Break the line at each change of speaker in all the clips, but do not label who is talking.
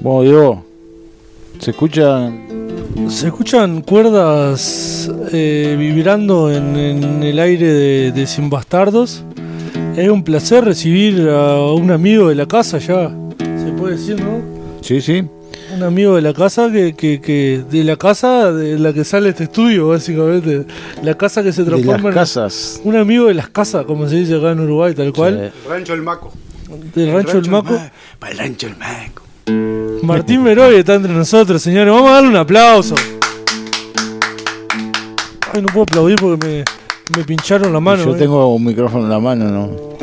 Bueno, Diego, ¿se escuchan?
Se escuchan cuerdas eh, vibrando en, en el aire de, de Sin Bastardos. Es un placer recibir a un amigo de la casa ya, se puede decir, ¿no?
Sí, sí.
Un amigo de la casa que, que, que de la casa de la que sale este estudio, básicamente. La casa que se
De
transforma
las
en
casas.
un amigo de las casas, como se dice acá en Uruguay, tal cual.
Rancho El Maco.
Del rancho del Maco.
Para el Rancho El Maco.
Martín Veroy está entre nosotros, señores. Vamos a darle un aplauso. Ay, no puedo aplaudir porque me, me pincharon la mano.
Yo
eh.
tengo un micrófono en la mano, ¿no?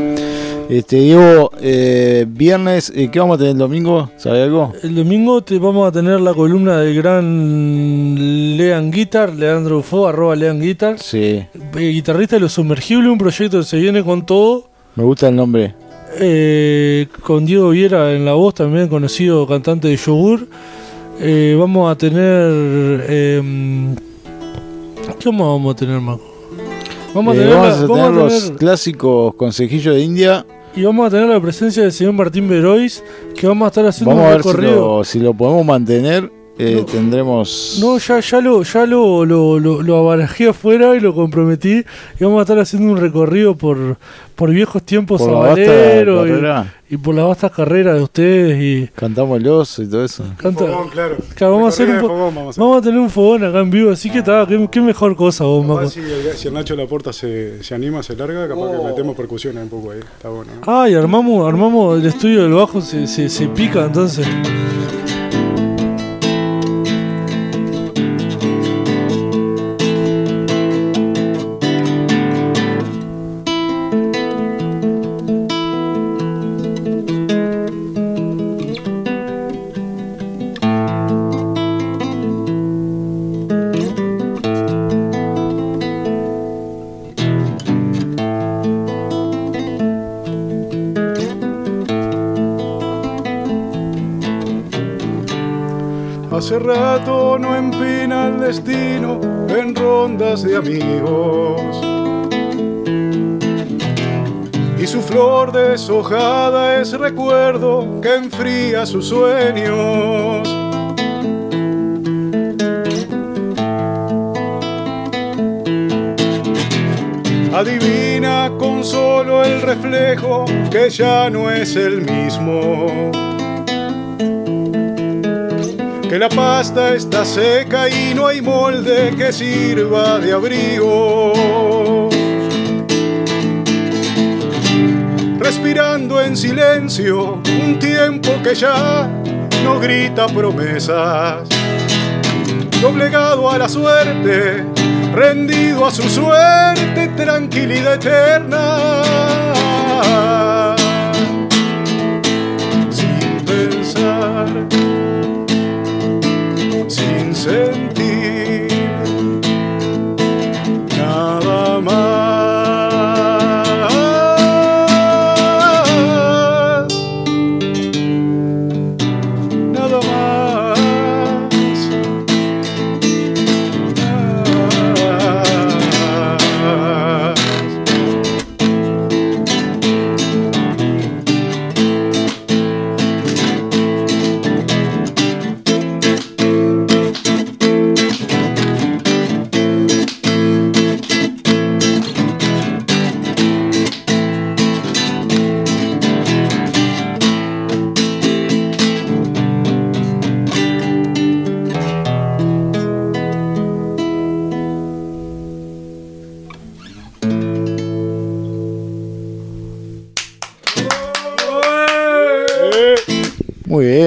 Este, Diego, eh, viernes, eh, ¿qué vamos a tener el domingo? ¿Sabe algo?
El domingo te vamos a tener la columna del gran Lean Guitar, Leandro Ufo, arroba Lean Guitar,
Sí,
eh, guitarrista de Los Sumergibles, un proyecto que se viene con todo.
me gusta el nombre.
Eh, con Diego Viera en la voz, también conocido cantante de Yogur. Eh, vamos a tener. eh, ¿Qué más vamos a tener, Marco? Vamos a
Eh,
tener,
vamos
la-
a
vamos
tener
a
los
tener-
clásicos consejillos de India.
y vamos a tener la presencia del señor Martín Verois, que vamos a estar haciendo
Vamos a
un
si
recorrido.
lo, si lo podemos mantener. Eh,
No.
tendremos.
No, ya, ya lo, ya lo, lo, lo, lo abarajé afuera y lo comprometí. Y vamos a estar haciendo un recorrido por, por viejos tiempos
por la vasta
sabaleros
carrera.
y, y por las vastas carreras de ustedes. Y
Cantamos el oso y todo eso.
canta-
Fogón, claro.
Claro, vamos a hacer un
fogón, vamos a hacer.
Vamos a tener un fogón acá en vivo, así que está, qué, qué mejor cosa vos, Maco.
si, el, si el Nacho Laporta se, se anima, se larga, capaz que metemos percusiones un poco ahí. Está bueno. ¿no?
Ah, y armamos, armamos el estudio del bajo, se, se, se pica entonces.
Sus sueños. Adivina con solo el reflejo que ya no es el mismo que la pasta está seca y no hay molde que sirva de abrigo. Respirando en silencio un tiempo que ya no grita promesas. Doblegado a la suerte, rendido a su suerte, tranquilidad eterna.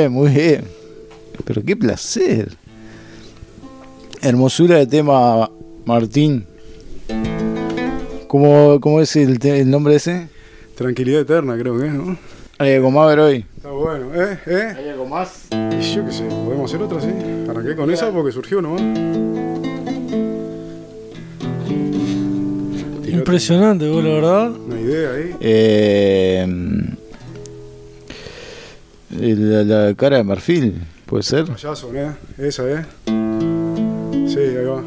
Bien, muy bien. Pero qué placer. Hermosura de tema, Martín. ¿Cómo, cómo es el, nombre ese?
Tranquilidad eterna, creo que es, ¿no?
Hay algo más, hoy.
Está bueno, ¿eh? ¿Eh?
¿Hay algo más?
Y yo qué sé, podemos hacer otra, sí. Arranqué con esa porque surgió nomás. Tirate
Impresionante, vos, la verdad.
Una idea ahí.
Eh, la, la cara de marfil, ¿puede ser?
Payaso, ¿eh? Esa, ¿eh? Sí, ahí va.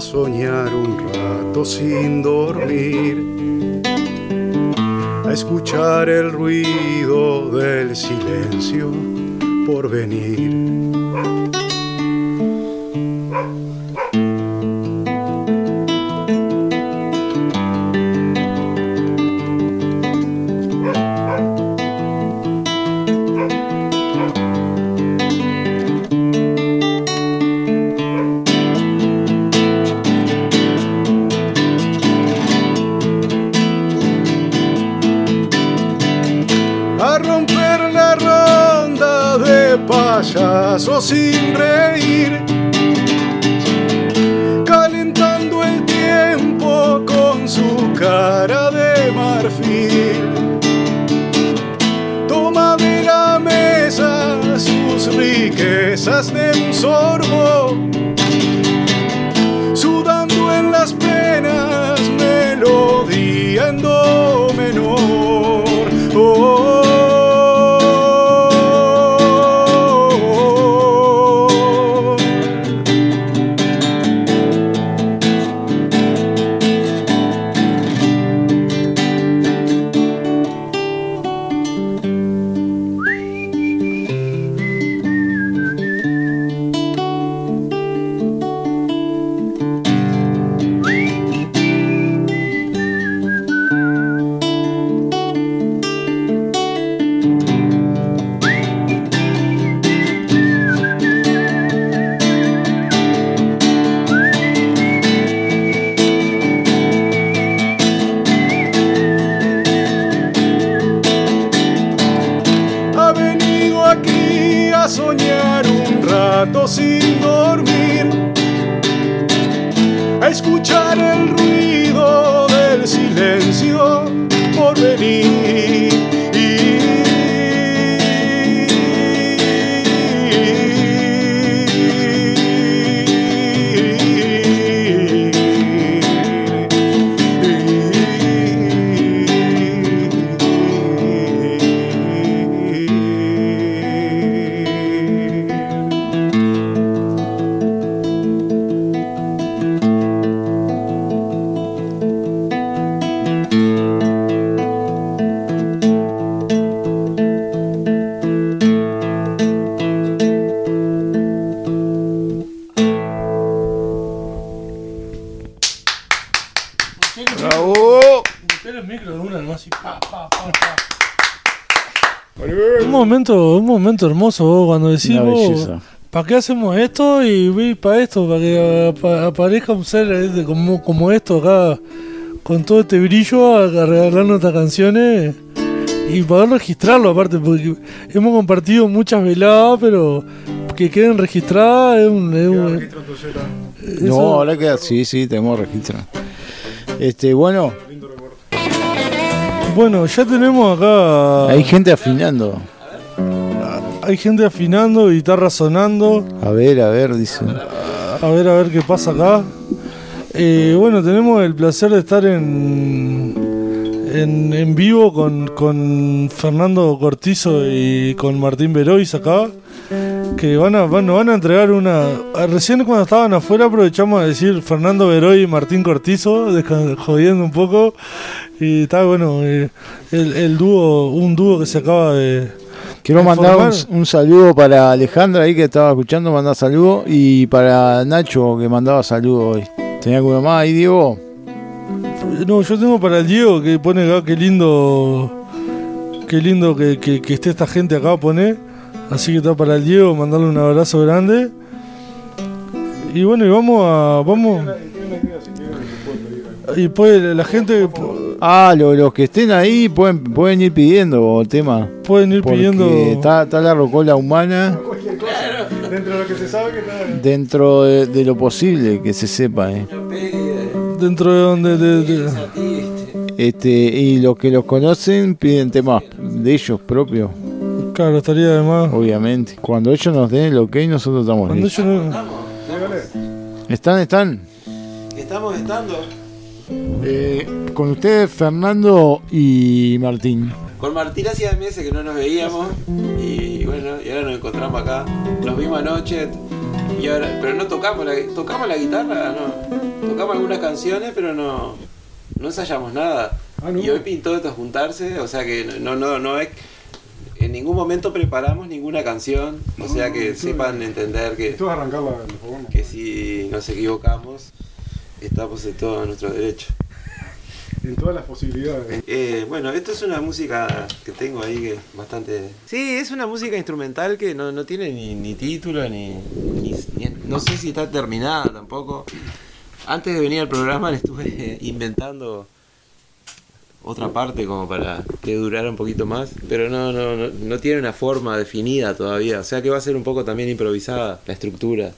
Soñar un rato sin dormir, a escuchar el ruido del silencio por venir.
Momento, un momento hermoso cuando
belleza.
¿para qué hacemos esto? Y voy para esto, para que apa- aparezca un ser este, como, como esto acá, con todo este brillo, a, regalarnos estas canciones y poder registrarlo aparte, porque hemos compartido muchas veladas, pero que queden registradas es un... es un- eso-
No, ahora queda, sí, sí, tenemos registro. Este, bueno,
Bueno, ya tenemos acá...
hay gente afinando.
Hay gente afinando, guitarra sonando.
A ver, a ver, dice.
A ver, a ver qué pasa acá. Eh, bueno, tenemos el placer de estar en, en, en vivo con, con Fernando Cortizo y con Martín Verois acá. Que van a, van, nos van a entregar una. ah, Recién cuando estaban afuera aprovechamos a decir Fernando Veroy y Martín Cortizo, jodiendo un poco. Y está bueno, eh, el, el dúo, un dúo que se acaba de,
Quiero mandar un, un saludo para Alejandra ahí que estaba escuchando, mandar saludo. Y para Nacho que mandaba saludo hoy. ¿Tenía alguno más ahí, Diego?
No, yo tengo para el Diego que pone acá, qué lindo, qué lindo que, que- que esté esta gente acá, pone. Así que está para el Diego, mandarle un abrazo grande. Y bueno, y vamos a, vamos. Y pues la gente
Ah, lo- los que estén ahí pueden, pueden ir pidiendo tema.
pueden ir
Porque
pidiendo
está, está la rocola humana
Dentro de lo que se sabe que está.
dentro de, de lo posible que se sepa. eh.
dentro de donde. de- de-
Este, y los que los conocen piden temas de ellos propios,
claro, estaría además.
obviamente. Cuando ellos nos den el ok, nosotros estamos
Cuando
listos.
yo no-
¿Están, están?
Estamos estando.
Eh, con ustedes, Fernando y Martín.
Con Martín hacía meses que no nos veíamos y bueno, y ahora nos encontramos acá. Nos vimos anoche y ahora, pero no tocamos la, tocamos la guitarra, no. tocamos algunas canciones, pero no, no ensayamos nada.
Ah, ¿no?
Y hoy pintó esto juntarse, o sea que no, no, no es. En ningún momento preparamos ninguna canción, o sea que sepan entender que,
Esto es arrancar la, el fogón.
que si nos equivocamos, estamos en todo nuestro derecho.
En todas las posibilidades.
Eh, bueno, esto es una música que tengo ahí que es bastante... Sí, es una música instrumental que no, no tiene ni, ni título, ni, ni- ni- No sé si está terminada tampoco. Antes de venir al programa le estuve inventando otra parte como para que durara un poquito más, pero no, no, no, no tiene una forma definida todavía. O sea que va a ser un poco también improvisada la estructura.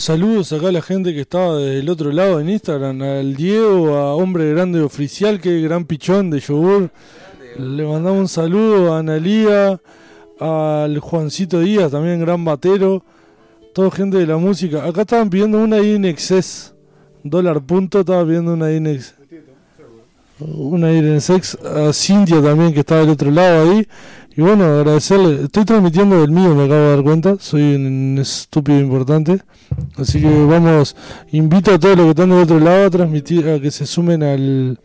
Saludos acá a la gente que estaba del otro lado en Instagram, al Diego, a Hombre Grande Oficial, que gran pichón de yogur. Le mandamos un saludo a Analía, al Juancito Díaz, también gran batero. Toda gente de la música. Acá estaban pidiendo una Inexes. Dólar punto, estaba pidiendo una Inex. Una Inexes. A Cintia también, que está del otro lado ahí. Y bueno, agradecerle. Estoy transmitiendo del mío, me acabo de dar cuenta. Soy un estúpido importante. Así que vamos. Invito a todos los que están del otro lado a transmitir, a que se sumen al,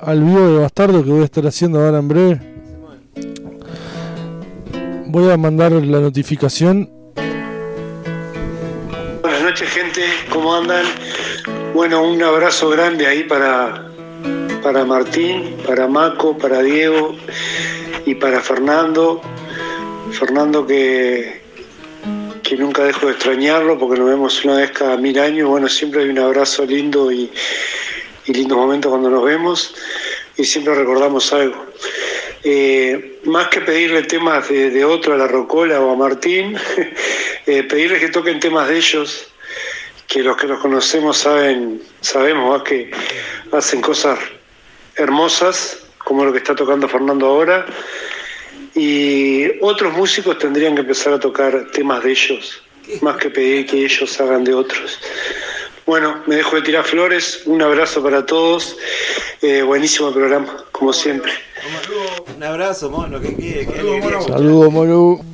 al vivo de Bastardo que voy a estar haciendo ahora en breve. Voy a mandar la notificación.
Buenas noches gente, ¿cómo andan? Bueno, un abrazo grande ahí para, para Martín, para Maco, para Diego y para Fernando. Fernando que, que nunca dejo de extrañarlo porque nos vemos una vez cada mil años. Bueno, siempre hay un abrazo lindo y, y lindos momentos cuando nos vemos y siempre recordamos algo. Eh, más que pedirle temas de, otro a la Rocola o a Martín, eh, pedirles que toquen temas de ellos, que los que los conocemos saben, sabemos que hacen cosas hermosas, como lo que está tocando Fernando ahora, y otros músicos tendrían que empezar a tocar temas de ellos, más que pedir que ellos hagan de otros. Bueno, me dejo de tirar flores, un abrazo para todos, eh, buenísimo programa, como siempre.
Un abrazo, mono, que quiere.
Saludos, mono.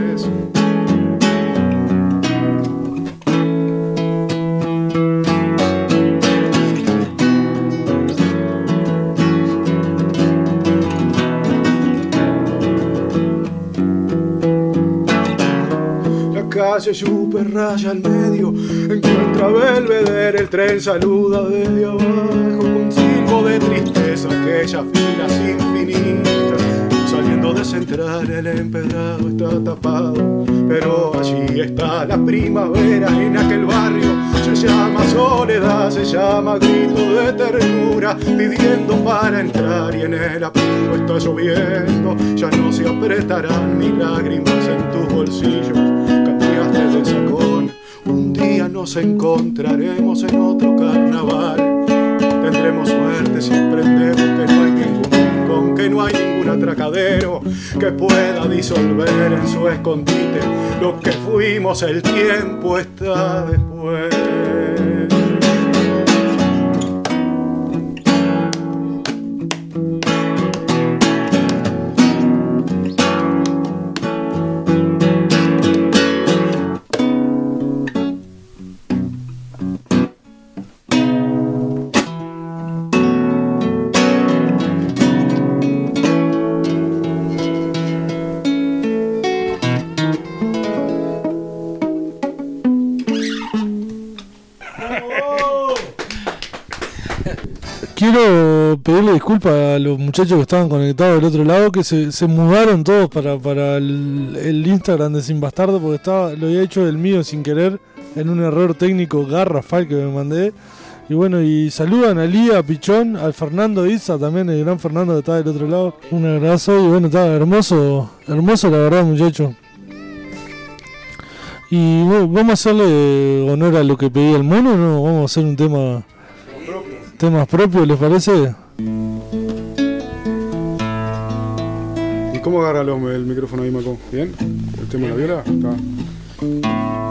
Calle super raya al medio, encuentra Belvedere, el tren saluda desde abajo con cinco de tristeza, aquella fila infinita. Saliendo de central el empedrado está tapado, pero allí está la primavera en aquel barrio. Se llama soledad, se llama grito de ternura, pidiendo para entrar y en el apuro está lloviendo. Ya no se apretarán mis lágrimas en tus bolsillos un día nos encontraremos en otro carnaval. Tendremos suerte si aprendemos que no hay ningún rincón, que no hay ningún atracadero que pueda disolver en su escondite lo que fuimos. El tiempo está después.
Pedirle disculpas a los muchachos que estaban conectados del otro lado, que se, se mudaron todos para, para el, Instagram de Sin Bastardo, porque estaba, lo había hecho del mío sin querer, en un error técnico garrafal que me mandé. Y bueno, y saludan a Lía, a Pichón, al Fernando Isa también, el gran Fernando que está del otro lado. Un abrazo y bueno, está hermoso, hermoso la verdad, muchachos. Y bueno, vamos a hacerle honor a lo que pedía el mono, ¿no? Vamos a hacer un tema temas propios, ¿les parece?
¿Y cómo agarra el, micrófono ahí, Maco? ¿Bien? ¿El tema de la viola? Está.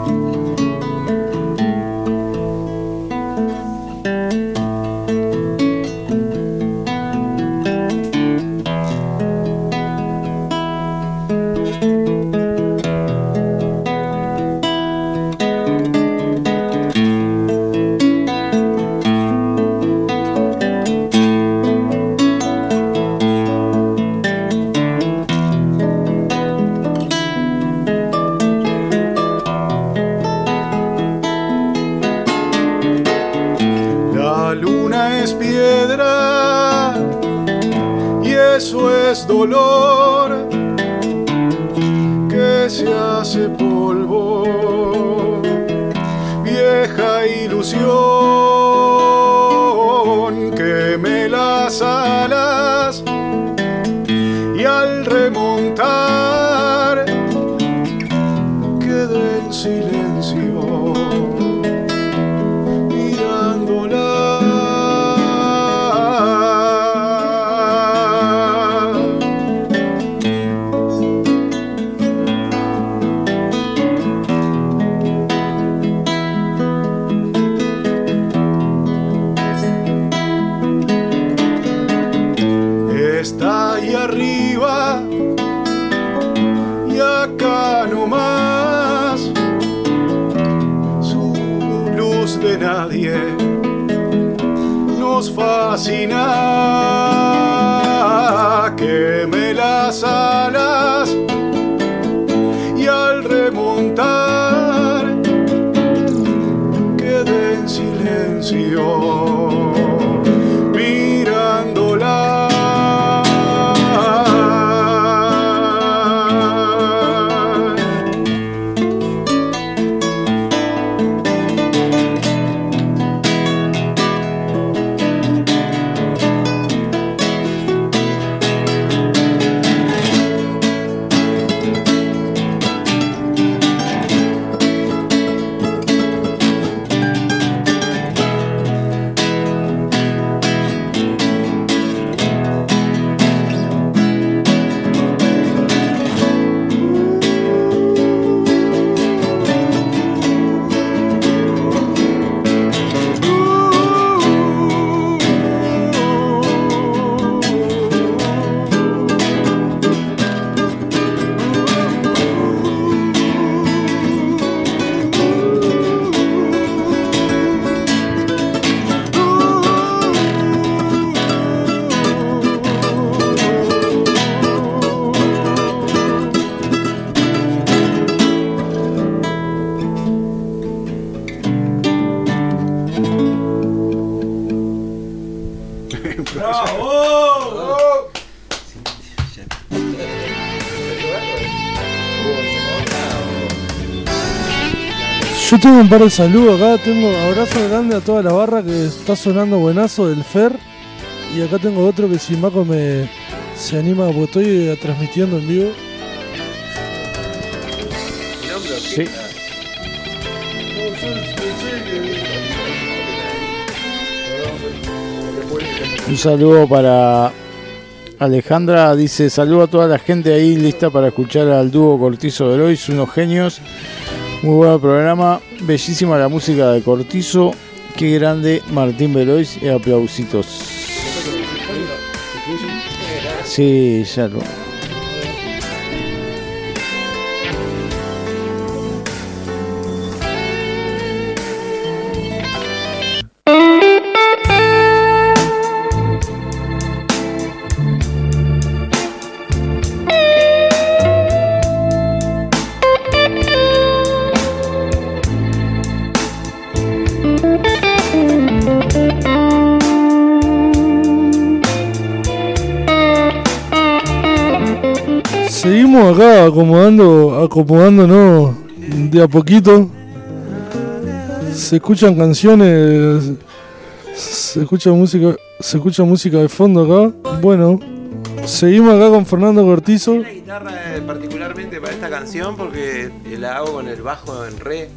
Nadie nos fascina. Queme las alas y al remontar quedé en silencio
un par de saludos acá, tengo abrazo grande a toda la barra que está sonando buenazo del Fer. Y acá tengo otro que si Maco me se anima, porque estoy eh, transmitiendo en vivo.
Sí. Un saludo para Alejandra. Dice: Saludo a toda la gente ahí lista para escuchar al dúo Cortizo Veloz, unos genios. Muy buen programa, bellísima la música de Cortizo. Qué grande Martín Veloz y aplausitos. Sí, ya lo.
Acá acomodando, acomodándonos de a poquito. Se escuchan canciones, se escucha música, se escucha música de fondo acá. Bueno, seguimos acá con Fernando Cortizo.
La guitarra eh, particularmente para esta canción porque la hago con el bajo en re.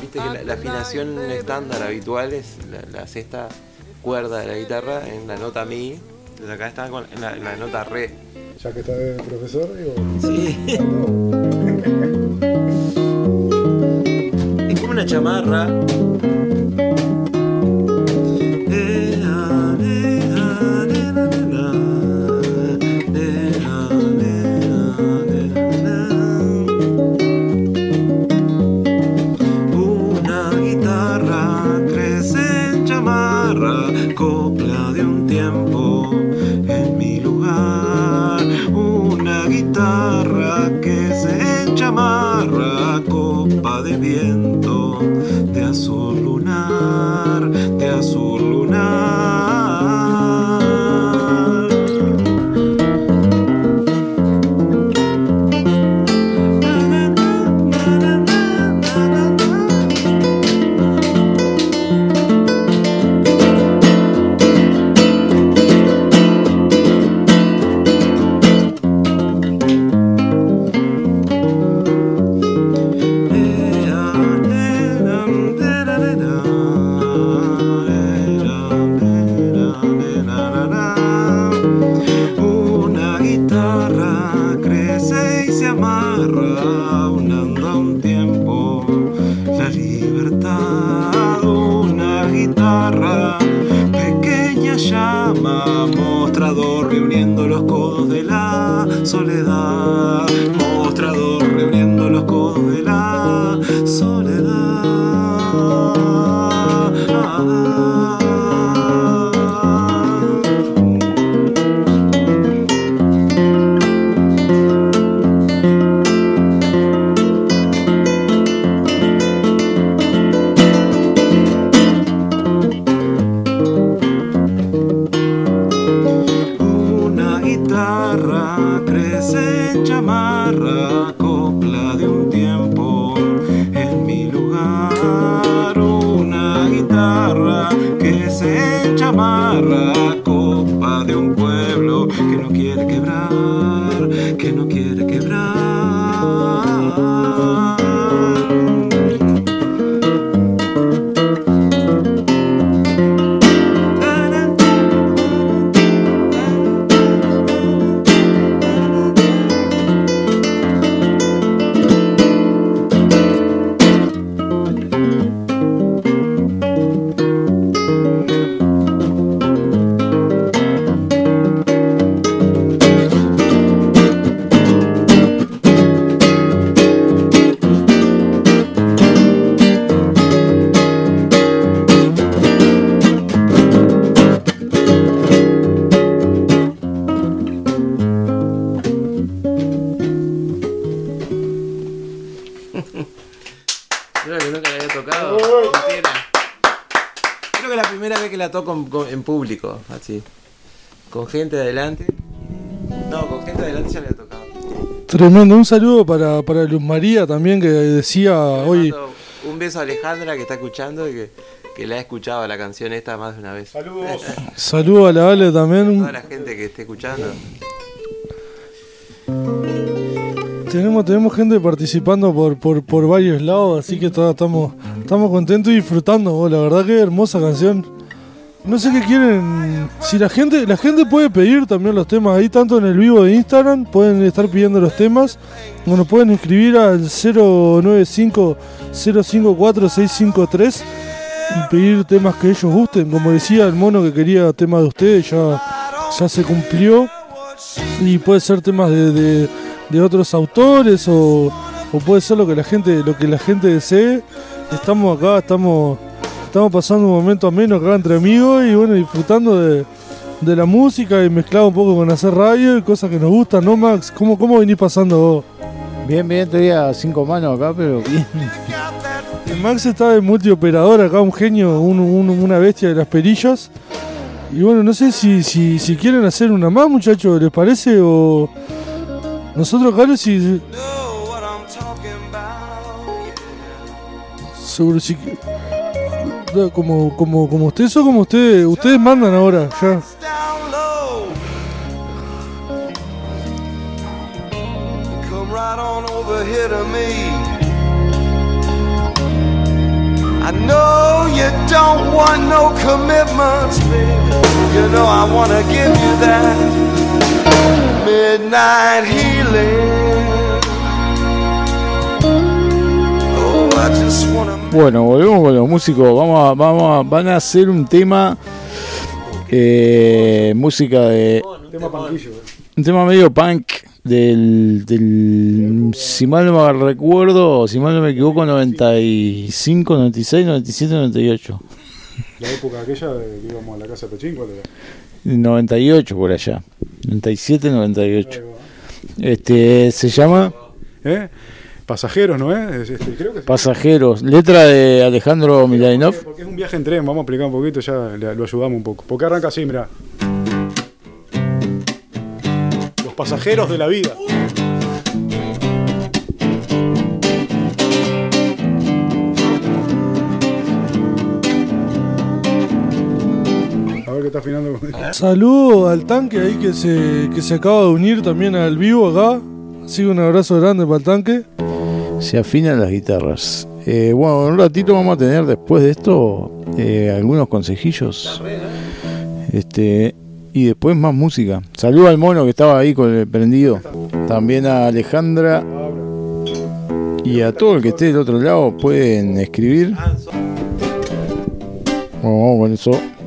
Viste que la, la afinación estándar habitual es la, la sexta cuerda de la guitarra en la nota mi. Entonces acá está con, en, la, en la nota re.
Ya que está el profesor, digo.
Sí. Es como una chamarra. Gente adelante. No, con gente adelante ya la había tocado.
Tremendo, un saludo para, para Luz María también que decía hoy.
Mando Un beso a Alejandra que está escuchando y que, que la ha escuchado la canción esta más de una vez.
Saludos.
Saludo a la Ale también.
Toda la gente que esté escuchando.
Tenemos, tenemos gente participando por, por, por varios lados, así que todos estamos, estamos contentos y disfrutando. oh, la verdad que hermosa canción. No sé qué quieren. Si la gente, la gente puede pedir también los temas ahí, tanto en el vivo de Instagram, pueden estar pidiendo los temas, o nos pueden escribir al 095-054-653 y pedir temas que ellos gusten. Como decía el mono que quería temas de ustedes, ya, ya se cumplió. Y puede ser temas de, de- otros autores o, o puede ser lo que la gente, lo que la gente desee. Estamos acá, estamos, estamos pasando un momento ameno acá entre amigos y bueno, disfrutando de, de la música y mezclado un poco con hacer radio y cosas que nos gustan, ¿no, Max? ¿Cómo, cómo venís pasando vos?
Bien, bien, estoy a cinco manos acá, pero bien.
Max está de multioperador acá, un genio, un- un- una bestia de las perillas. Y bueno, no sé si, si, si quieren hacer una más, muchachos, ¿les parece? O nosotros acá si seguro si como como como ustedes o como ustedes ustedes mandan ahora ya.
I know you don't want no commitments, baby. You know I wanna give you that midnight healing.
Bueno, volvemos con los músicos. Vamos a, vamos a- van a hacer un tema. eh, música de.
Tema panquillo.
Un tema medio punk del, del. Si mal no me recuerdo, si mal no me equivoco, 95, 96, 97, 98.
La época aquella de que íbamos a la casa de Pechín, ¿cuál era?
98 por allá. 97, 98.
Ahí va.
Este, se llama
¿Eh? Pasajeros, ¿no es? Es este, creo que sí.
Pasajeros. Letra de Alejandro Milainov.
Porque es un viaje en tren, vamos a explicar un poquito, ya le- lo ayudamos un poco. Porque arranca así, mira. Los pasajeros de la vida. A ver qué está afinando. con-
Saludo al tanque ahí que se, que se acaba de unir también al vivo acá. Así que un abrazo grande para el tanque.
Se afinan las guitarras. Eh, bueno, en un ratito vamos a tener después de esto eh, algunos consejillos. Este, y después más música. Saludo al mono que estaba ahí con el prendido. También a Alejandra y a todo el que esté del otro lado pueden escribir. Vamos con eso.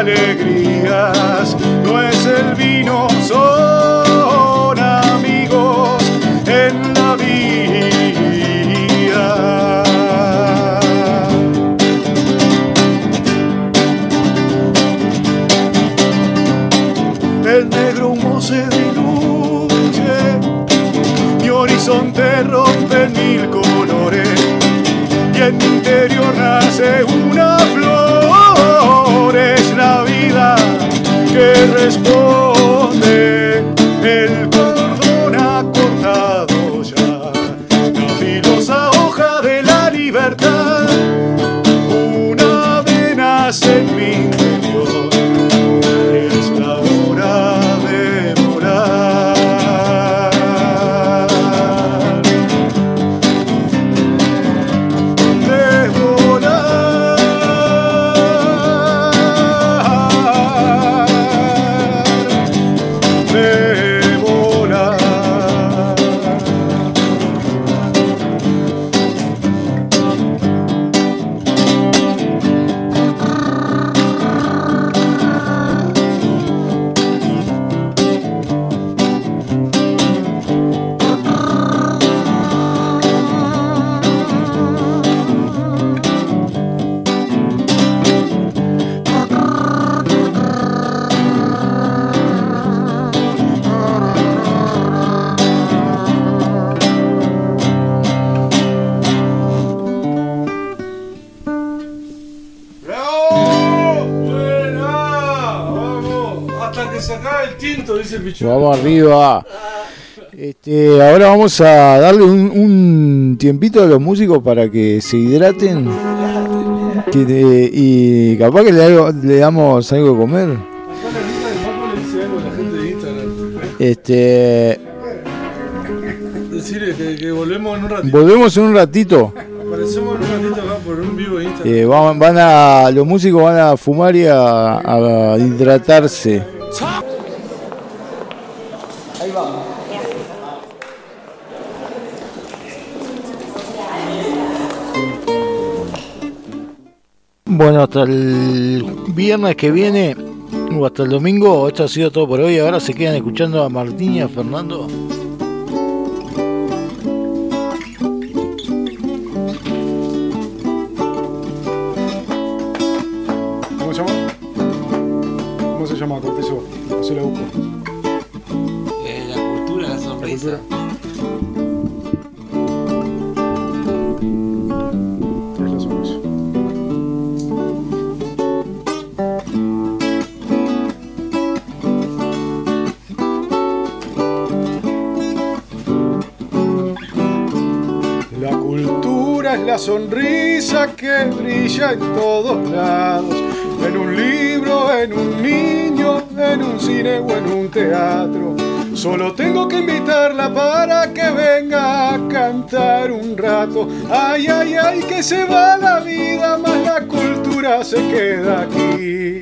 Alegrías. No es el vino, son que
se acabe el tinto, dice el bicho.
Vamos arriba. Este, ahora vamos a darle un, un tiempito a los músicos para que se hidraten. Que y capaz que le, hago- le damos algo de comer.
Acá la lista de Paco le dice algo a la gente de Instagram.
Este,
Decirle que, que volvemos en un ratito.
volvemos en un ratito.
Aparecemos en un ratito acá por un vivo de Instagram.
Eh, van, van a, los músicos van a fumar y a, a hidratarse. Bueno, hasta el viernes que viene o hasta el domingo, esto ha sido todo por hoy. Ahora se quedan escuchando a Martín y a Fernando.
Es la sonrisa que brilla en todos lados, en un libro, en un niño, en un cine o en un teatro. Solo tengo que invitarla para que venga a cantar un rato. Ay, ay, ay, que se va la vida, más la cultura se queda aquí.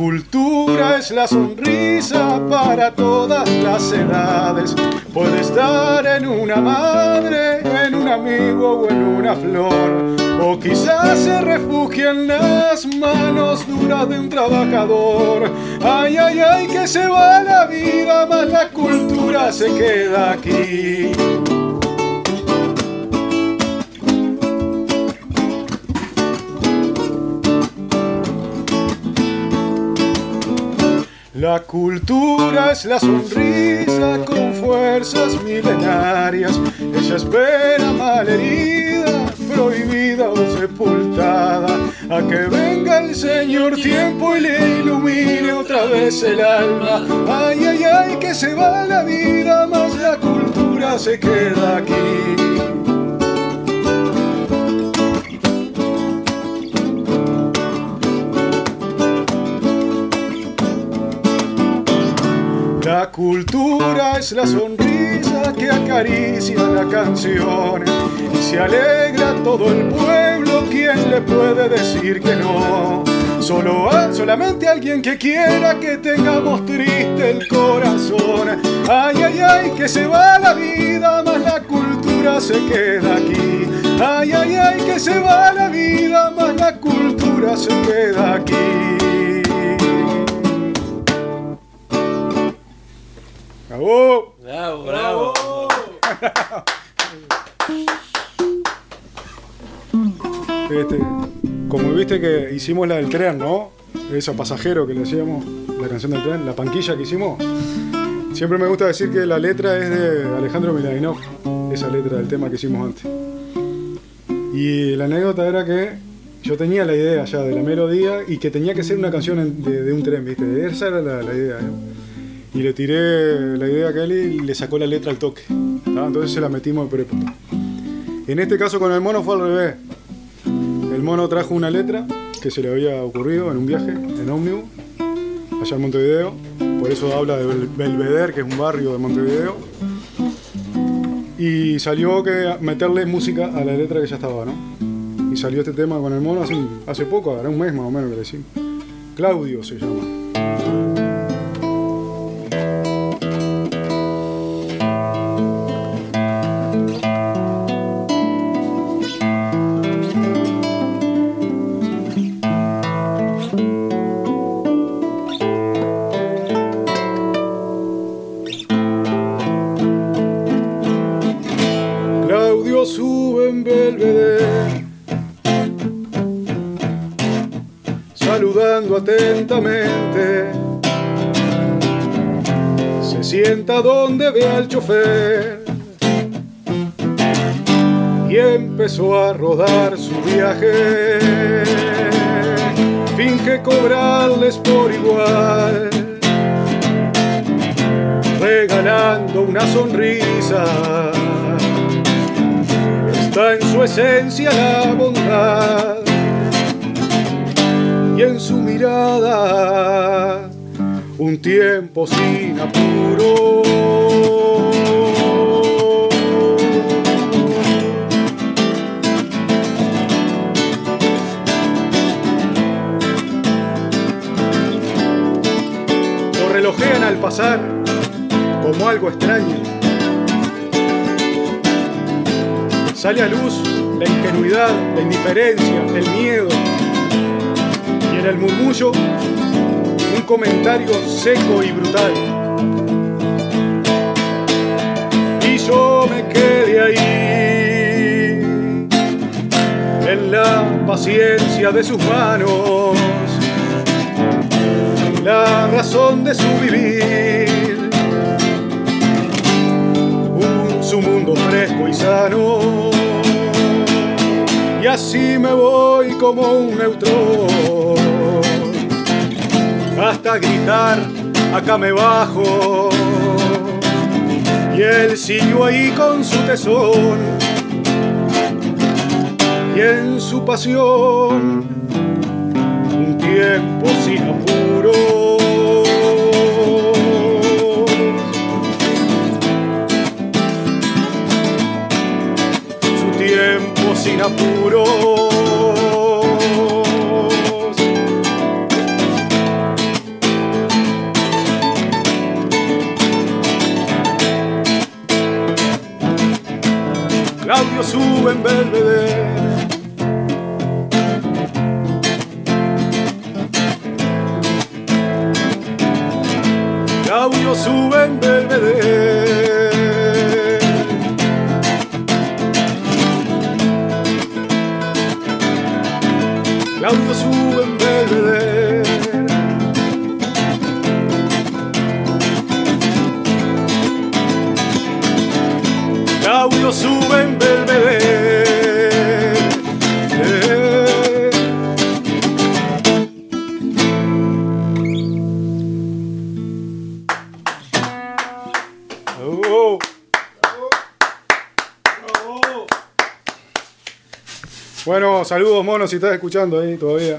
Cultura es la sonrisa para todas las edades. Puede estar en una madre, en un amigo o en una flor. O quizás se refugia en las manos duras de un trabajador. Ay, ay, ay, que se va la vida, más la cultura se queda aquí. La cultura es la sonrisa con fuerzas milenarias. Ella espera malherida, prohibida o sepultada, a que venga el Señor tiempo y le ilumine otra vez el alma. Ay, ay, ay, que se va la vida, más la cultura se queda aquí. Es la sonrisa que acaricia la canción y se alegra todo el pueblo. ¿Quién le puede decir que no? Solo a, solamente alguien que quiera que tengamos triste el corazón. Ay, ay, ay, que se va la vida, más la cultura se queda aquí. Ay, ay, ay, que se va la vida, más la cultura se queda aquí. ¡Bravo!
Bravo.
Este, como viste que hicimos la del tren, ¿no? Esa pasajero que le hacíamos, la canción del tren, la panquilla que hicimos. Siempre me gusta decir que la letra es de Alejandro Milainov, esa letra del tema que hicimos antes. Y la anécdota era que yo tenía la idea ya de la melodía y que tenía que ser una canción de, un tren, ¿viste? Esa era la, idea. Y le tiré la idea a Kelly y le sacó la letra al toque. ¿tá? Entonces se la metimos de prepo. En este caso con el mono fue al revés. El mono trajo una letra que se le había ocurrido en un viaje en ómnibus allá en Montevideo. Por eso habla de Bel- Belvedere, que es un barrio de Montevideo. Y salió que meterle música a la letra que ya estaba, ¿no? Y salió este tema con el mono hace, hace poco, hará un mes más o menos que le hicimos. Claudio se llama. Al chofer y empezó a rodar su viaje. Finge cobrarles por igual, regalando una sonrisa está en su esencia la bondad y en su mirada un tiempo sin apuro. Lo relojean al pasar como algo extraño sale a luz la ingenuidad, la indiferencia, el miedo. Y en el murmullo, comentario seco y brutal. Y yo me quedé ahí, en la paciencia de sus manos, la razón de su vivir su mundo fresco y sano. y así me voy como un neutrón. Hasta gritar, acá me bajo. Y él siguió ahí con su tesón y en su pasión un tiempo sin apuro. Su tiempo sin apuro. Saludos monos si estás escuchando ahí todavía.